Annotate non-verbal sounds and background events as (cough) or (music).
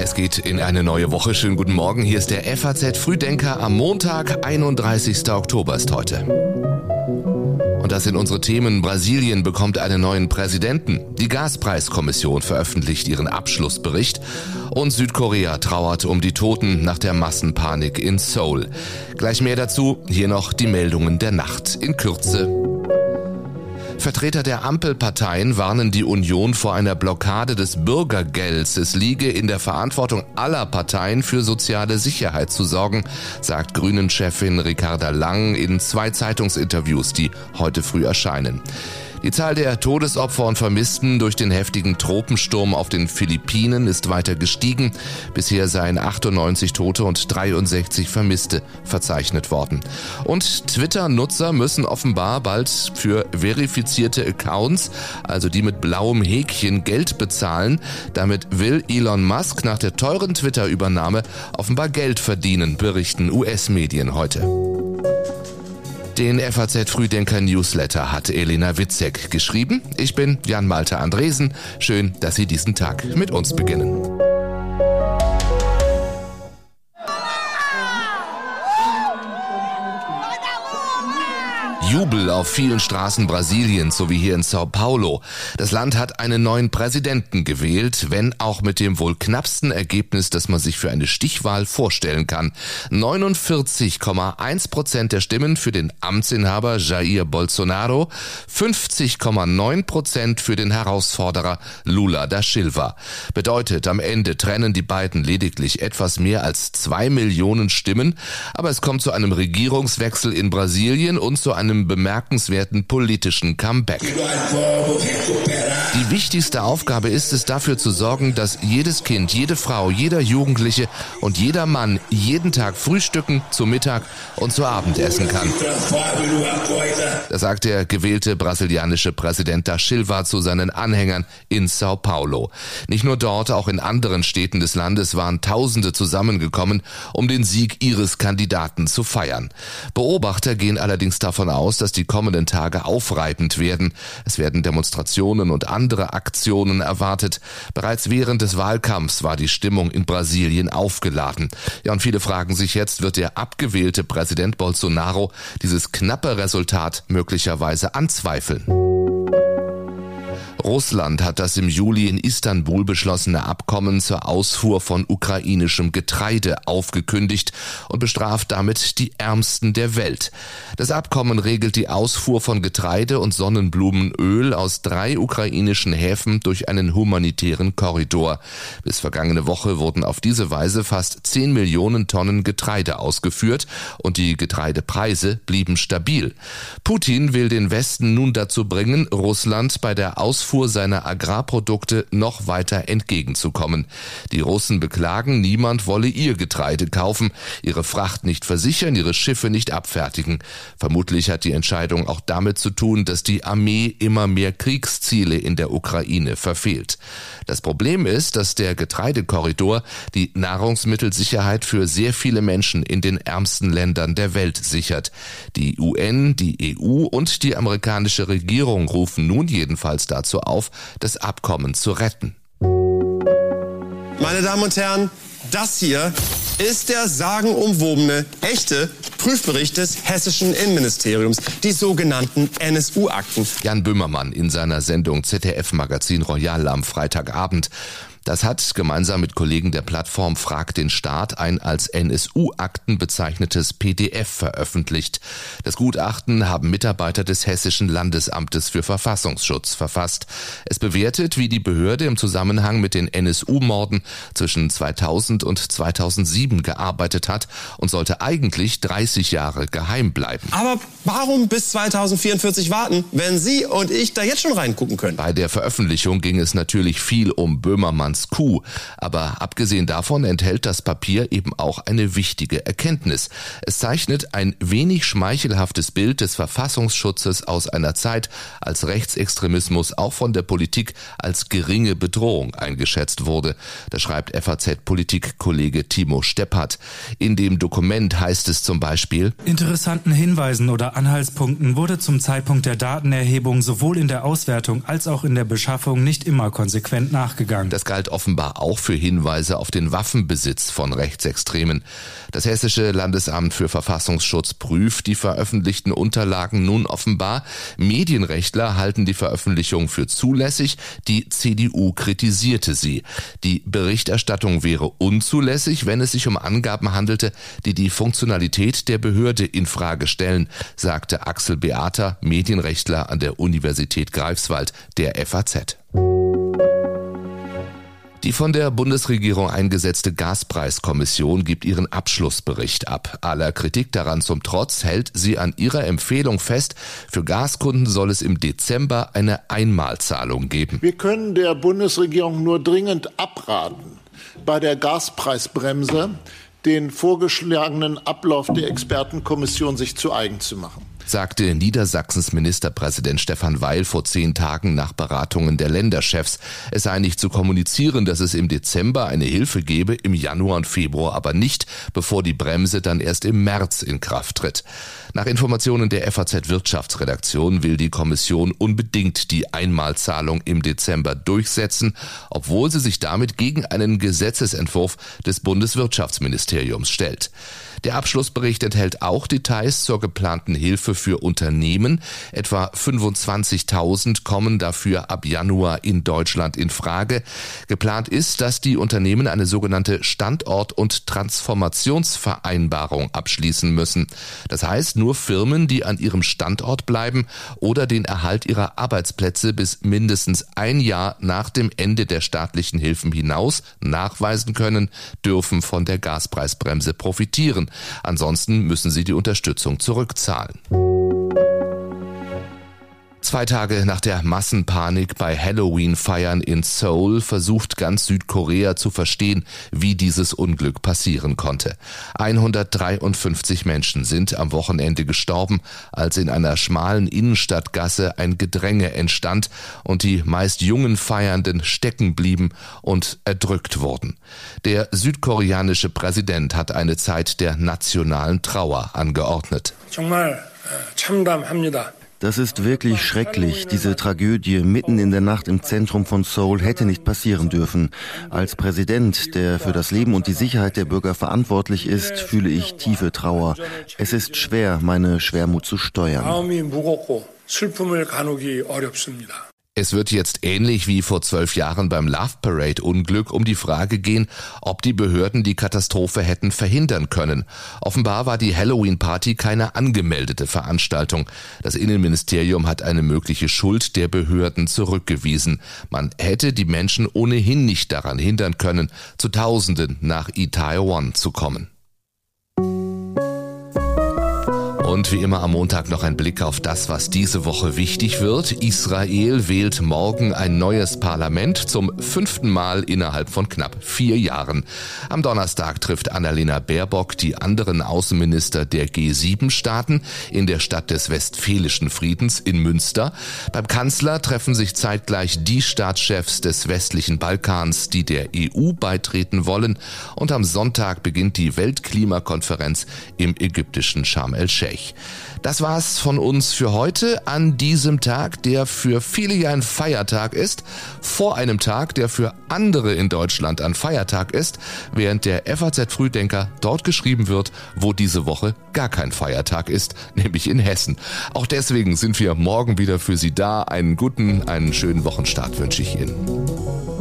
Es geht in eine neue Woche. Schönen guten Morgen. Hier ist der FAZ Frühdenker am Montag, 31. Oktober ist heute. Und das sind unsere Themen. Brasilien bekommt einen neuen Präsidenten. Die Gaspreiskommission veröffentlicht ihren Abschlussbericht. Und Südkorea trauert um die Toten nach der Massenpanik in Seoul. Gleich mehr dazu. Hier noch die Meldungen der Nacht in Kürze. Vertreter der Ampelparteien warnen die Union vor einer Blockade des Bürgergelds. Es liege in der Verantwortung aller Parteien für soziale Sicherheit zu sorgen, sagt Grünen-Chefin Ricarda Lang in zwei Zeitungsinterviews, die heute früh erscheinen. Die Zahl der Todesopfer und Vermissten durch den heftigen Tropensturm auf den Philippinen ist weiter gestiegen. Bisher seien 98 Tote und 63 Vermisste verzeichnet worden. Und Twitter-Nutzer müssen offenbar bald für verifizierte Accounts, also die mit blauem Häkchen, Geld bezahlen. Damit will Elon Musk nach der teuren Twitter-Übernahme offenbar Geld verdienen, berichten US-Medien heute. Den FAZ Frühdenker Newsletter hat Elena Witzek geschrieben. Ich bin Jan Malte Andresen. Schön, dass Sie diesen Tag mit uns beginnen. Jubel auf vielen Straßen Brasiliens sowie hier in Sao Paulo. Das Land hat einen neuen Präsidenten gewählt, wenn auch mit dem wohl knappsten Ergebnis, das man sich für eine Stichwahl vorstellen kann. 49,1 Prozent der Stimmen für den Amtsinhaber Jair Bolsonaro, 50,9 Prozent für den Herausforderer Lula da Silva. Bedeutet, am Ende trennen die beiden lediglich etwas mehr als zwei Millionen Stimmen, aber es kommt zu einem Regierungswechsel in Brasilien und zu einem bemerkenswerten politischen Comeback. Die wichtigste Aufgabe ist es, dafür zu sorgen, dass jedes Kind, jede Frau, jeder Jugendliche und jeder Mann jeden Tag frühstücken, zu Mittag und zu Abend essen kann. Das sagt der gewählte brasilianische Präsident da Silva zu seinen Anhängern in Sao Paulo. Nicht nur dort, auch in anderen Städten des Landes waren Tausende zusammengekommen, um den Sieg ihres Kandidaten zu feiern. Beobachter gehen allerdings davon aus, dass die kommenden Tage aufreibend werden. Es werden Demonstrationen und andere Aktionen erwartet. Bereits während des Wahlkampfs war die Stimmung in Brasilien aufgeladen. Ja, und viele fragen sich jetzt, wird der abgewählte Präsident Bolsonaro dieses knappe Resultat möglicherweise anzweifeln? Russland hat das im Juli in Istanbul beschlossene Abkommen zur Ausfuhr von ukrainischem Getreide aufgekündigt und bestraft damit die Ärmsten der Welt. Das Abkommen regelt die Ausfuhr von Getreide und Sonnenblumenöl aus drei ukrainischen Häfen durch einen humanitären Korridor. Bis vergangene Woche wurden auf diese Weise fast 10 Millionen Tonnen Getreide ausgeführt und die Getreidepreise blieben stabil. Putin will den Westen nun dazu bringen, Russland bei der Ausfuhr Abfuhr seiner Agrarprodukte noch weiter entgegenzukommen. Die Russen beklagen, niemand wolle ihr Getreide kaufen, ihre Fracht nicht versichern, ihre Schiffe nicht abfertigen. Vermutlich hat die Entscheidung auch damit zu tun, dass die Armee immer mehr Kriegsziele in der Ukraine verfehlt. Das Problem ist, dass der Getreidekorridor die Nahrungsmittelsicherheit für sehr viele Menschen in den ärmsten Ländern der Welt sichert. Die UN, die EU und die amerikanische Regierung rufen nun jedenfalls dazu auf, das Abkommen zu retten. Meine Damen und Herren, das hier ist der sagenumwobene, echte Prüfbericht des hessischen Innenministeriums, die sogenannten NSU-Akten. Jan Böhmermann in seiner Sendung ZDF Magazin Royal am Freitagabend. Das hat gemeinsam mit Kollegen der Plattform Frag den Staat ein als NSU-Akten bezeichnetes PDF veröffentlicht. Das Gutachten haben Mitarbeiter des Hessischen Landesamtes für Verfassungsschutz verfasst. Es bewertet, wie die Behörde im Zusammenhang mit den NSU-Morden zwischen 2000 und 2007 gearbeitet hat und sollte eigentlich 30 Jahre geheim bleiben. Aber warum bis 2044 warten, wenn Sie und ich da jetzt schon reingucken können? Bei der Veröffentlichung ging es natürlich viel um Böhmermann Erdogans Coup. Aber abgesehen davon enthält das Papier eben auch eine wichtige Erkenntnis. Es zeichnet ein wenig schmeichelhaftes Bild des Verfassungsschutzes aus einer Zeit, als Rechtsextremismus auch von der Politik als geringe Bedrohung eingeschätzt wurde. Das schreibt FAZ-Politik-Kollege Timo Steppert. In dem Dokument heißt es zum Beispiel, Interessanten Hinweisen oder Anhaltspunkten wurde zum Zeitpunkt der Datenerhebung sowohl in der Auswertung als auch in der Beschaffung nicht immer konsequent nachgegangen. Das galt offenbar auch für Hinweise auf den Waffenbesitz von Rechtsextremen. Das Hessische Landesamt für Verfassungsschutz prüft die veröffentlichten Unterlagen nun offenbar. Medienrechtler halten die Veröffentlichung für zulässig. Die CDU kritisierte sie. Die Berichterstattung wäre unzulässig, wenn es sich um Angaben handelte, die die Funktionalität der Behörde in Frage stellen, sagte Axel Beater, Medienrechtler an der Universität Greifswald, der FAZ. Die von der Bundesregierung eingesetzte Gaspreiskommission gibt ihren Abschlussbericht ab. Aller Kritik daran zum Trotz hält sie an ihrer Empfehlung fest, für Gaskunden soll es im Dezember eine Einmalzahlung geben. Wir können der Bundesregierung nur dringend abraten, bei der Gaspreisbremse den vorgeschlagenen Ablauf der Expertenkommission sich zu eigen zu machen sagte Niedersachsens Ministerpräsident Stefan Weil vor zehn Tagen nach Beratungen der Länderchefs. Es sei nicht zu kommunizieren, dass es im Dezember eine Hilfe gebe, im Januar und Februar aber nicht, bevor die Bremse dann erst im März in Kraft tritt. Nach Informationen der FAZ Wirtschaftsredaktion will die Kommission unbedingt die Einmalzahlung im Dezember durchsetzen, obwohl sie sich damit gegen einen Gesetzesentwurf des Bundeswirtschaftsministeriums stellt. Der Abschlussbericht enthält auch Details zur geplanten Hilfe für Unternehmen. Etwa 25.000 kommen dafür ab Januar in Deutschland in Frage. Geplant ist, dass die Unternehmen eine sogenannte Standort- und Transformationsvereinbarung abschließen müssen. Das heißt, nur Firmen, die an ihrem Standort bleiben oder den Erhalt ihrer Arbeitsplätze bis mindestens ein Jahr nach dem Ende der staatlichen Hilfen hinaus nachweisen können, dürfen von der Gaspreisbremse profitieren. Ansonsten müssen sie die Unterstützung zurückzahlen. Zwei Tage nach der Massenpanik bei Halloween-Feiern in Seoul versucht ganz Südkorea zu verstehen, wie dieses Unglück passieren konnte. 153 Menschen sind am Wochenende gestorben, als in einer schmalen Innenstadtgasse ein Gedränge entstand und die meist jungen Feiernden stecken blieben und erdrückt wurden. Der südkoreanische Präsident hat eine Zeit der nationalen Trauer angeordnet. 정말 참담합니다. Das ist wirklich schrecklich. Diese Tragödie mitten in der Nacht im Zentrum von Seoul hätte nicht passieren dürfen. Als Präsident, der für das Leben und die Sicherheit der Bürger verantwortlich ist, fühle ich tiefe Trauer. Es ist schwer, meine Schwermut zu steuern. Es wird jetzt ähnlich wie vor zwölf Jahren beim Love Parade Unglück um die Frage gehen, ob die Behörden die Katastrophe hätten verhindern können. Offenbar war die Halloween Party keine angemeldete Veranstaltung. Das Innenministerium hat eine mögliche Schuld der Behörden zurückgewiesen. Man hätte die Menschen ohnehin nicht daran hindern können, zu Tausenden nach Itaewon zu kommen. Und wie immer am Montag noch ein Blick auf das, was diese Woche wichtig wird. Israel wählt morgen ein neues Parlament zum fünften Mal innerhalb von knapp vier Jahren. Am Donnerstag trifft Annalena Baerbock die anderen Außenminister der G7-Staaten in der Stadt des Westfälischen Friedens in Münster. Beim Kanzler treffen sich zeitgleich die Staatschefs des westlichen Balkans, die der EU beitreten wollen. Und am Sonntag beginnt die Weltklimakonferenz im ägyptischen Sharm el-Sheikh. Das war's von uns für heute an diesem Tag, der für viele ja ein Feiertag ist, vor einem Tag, der für andere in Deutschland ein Feiertag ist, während der FAZ Frühdenker dort geschrieben wird, wo diese Woche gar kein Feiertag ist, (laughs) nämlich in Hessen. Auch deswegen sind wir morgen wieder für Sie da. Einen guten, einen schönen Wochenstart wünsche ich Ihnen.